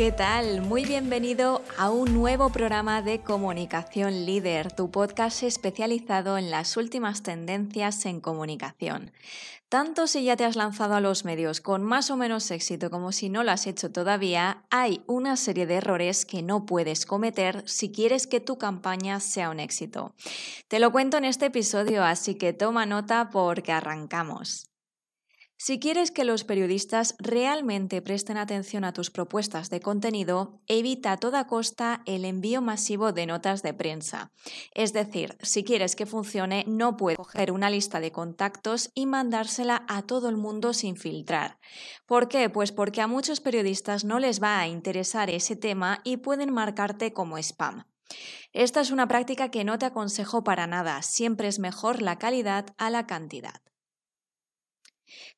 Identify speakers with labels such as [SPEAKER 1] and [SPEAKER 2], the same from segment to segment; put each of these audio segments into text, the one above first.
[SPEAKER 1] ¿Qué tal? Muy bienvenido a un nuevo programa de Comunicación Líder, tu podcast especializado en las últimas tendencias en comunicación. Tanto si ya te has lanzado a los medios con más o menos éxito como si no lo has hecho todavía, hay una serie de errores que no puedes cometer si quieres que tu campaña sea un éxito. Te lo cuento en este episodio, así que toma nota porque arrancamos. Si quieres que los periodistas realmente presten atención a tus propuestas de contenido, evita a toda costa el envío masivo de notas de prensa. Es decir, si quieres que funcione, no puedes coger una lista de contactos y mandársela a todo el mundo sin filtrar. ¿Por qué? Pues porque a muchos periodistas no les va a interesar ese tema y pueden marcarte como spam. Esta es una práctica que no te aconsejo para nada, siempre es mejor la calidad a la cantidad.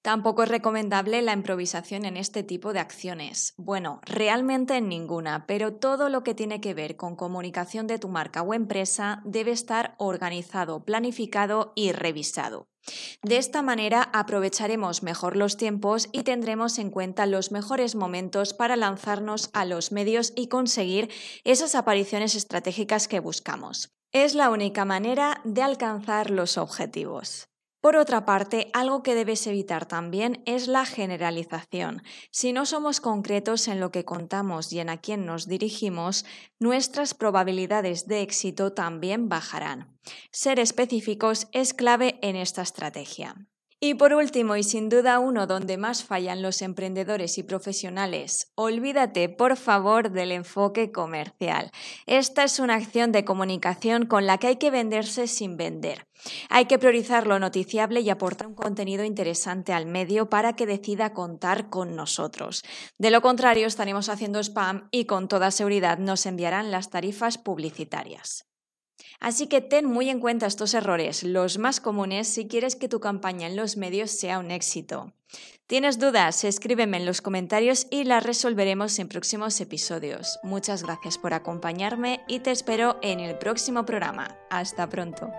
[SPEAKER 1] Tampoco es recomendable la improvisación en este tipo de acciones. Bueno, realmente en ninguna, pero todo lo que tiene que ver con comunicación de tu marca o empresa debe estar organizado, planificado y revisado. De esta manera aprovecharemos mejor los tiempos y tendremos en cuenta los mejores momentos para lanzarnos a los medios y conseguir esas apariciones estratégicas que buscamos. Es la única manera de alcanzar los objetivos. Por otra parte, algo que debes evitar también es la generalización. Si no somos concretos en lo que contamos y en a quién nos dirigimos, nuestras probabilidades de éxito también bajarán. Ser específicos es clave en esta estrategia. Y por último, y sin duda uno donde más fallan los emprendedores y profesionales, olvídate por favor del enfoque comercial. Esta es una acción de comunicación con la que hay que venderse sin vender. Hay que priorizar lo noticiable y aportar un contenido interesante al medio para que decida contar con nosotros. De lo contrario, estaremos haciendo spam y con toda seguridad nos enviarán las tarifas publicitarias. Así que ten muy en cuenta estos errores, los más comunes si quieres que tu campaña en los medios sea un éxito. ¿Tienes dudas? Escríbeme en los comentarios y las resolveremos en próximos episodios. Muchas gracias por acompañarme y te espero en el próximo programa. Hasta pronto.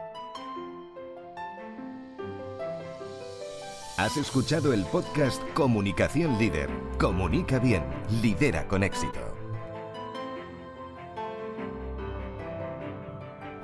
[SPEAKER 2] Has escuchado el podcast Comunicación Líder. Comunica bien, lidera con éxito.